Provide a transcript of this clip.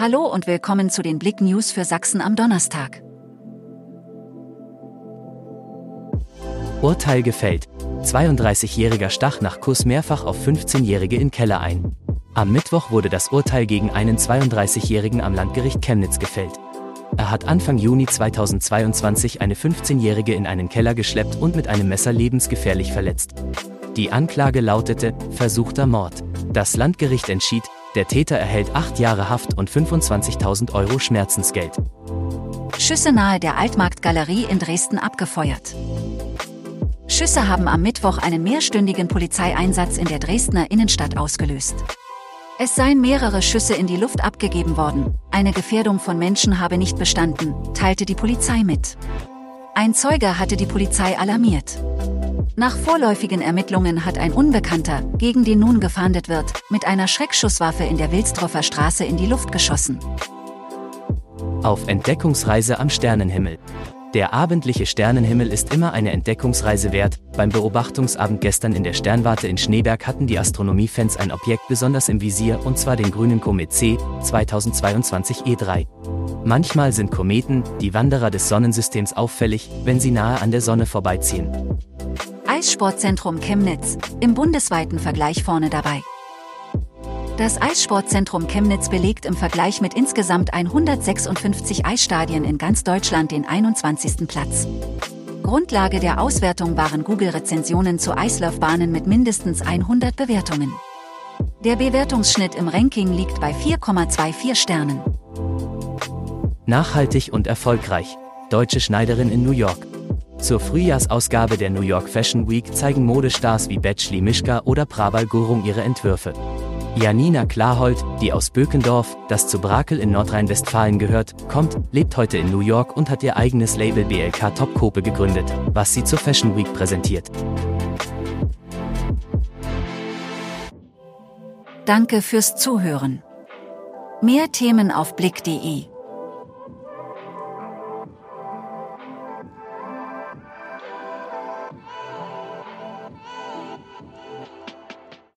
Hallo und willkommen zu den Blick News für Sachsen am Donnerstag. Urteil gefällt. 32-jähriger stach nach Kuss mehrfach auf 15-Jährige in Keller ein. Am Mittwoch wurde das Urteil gegen einen 32-Jährigen am Landgericht Chemnitz gefällt. Er hat Anfang Juni 2022 eine 15-Jährige in einen Keller geschleppt und mit einem Messer lebensgefährlich verletzt. Die Anklage lautete versuchter Mord. Das Landgericht entschied, der Täter erhält acht Jahre Haft und 25.000 Euro Schmerzensgeld. Schüsse nahe der Altmarktgalerie in Dresden abgefeuert. Schüsse haben am Mittwoch einen mehrstündigen Polizeieinsatz in der Dresdner Innenstadt ausgelöst. Es seien mehrere Schüsse in die Luft abgegeben worden. Eine Gefährdung von Menschen habe nicht bestanden, teilte die Polizei mit. Ein Zeuge hatte die Polizei alarmiert. Nach vorläufigen Ermittlungen hat ein Unbekannter, gegen den nun gefahndet wird, mit einer Schreckschusswaffe in der Wilsdroffer Straße in die Luft geschossen. Auf Entdeckungsreise am Sternenhimmel. Der abendliche Sternenhimmel ist immer eine Entdeckungsreise wert. Beim Beobachtungsabend gestern in der Sternwarte in Schneeberg hatten die Astronomiefans ein Objekt besonders im Visier und zwar den grünen Komet C 2022 E3. Manchmal sind Kometen, die Wanderer des Sonnensystems, auffällig, wenn sie nahe an der Sonne vorbeiziehen. Eissportzentrum Chemnitz, im bundesweiten Vergleich vorne dabei. Das Eissportzentrum Chemnitz belegt im Vergleich mit insgesamt 156 Eisstadien in ganz Deutschland den 21. Platz. Grundlage der Auswertung waren Google-Rezensionen zu Eislaufbahnen mit mindestens 100 Bewertungen. Der Bewertungsschnitt im Ranking liegt bei 4,24 Sternen. Nachhaltig und erfolgreich. Deutsche Schneiderin in New York. Zur Frühjahrsausgabe der New York Fashion Week zeigen Modestars wie Betschli Mischka oder Prabal Gurung ihre Entwürfe. Janina Klarhold, die aus Bökendorf, das zu Brakel in Nordrhein-Westfalen gehört, kommt, lebt heute in New York und hat ihr eigenes Label BLK Topkope gegründet, was sie zur Fashion Week präsentiert. Danke fürs Zuhören. Mehr Themen auf blick.de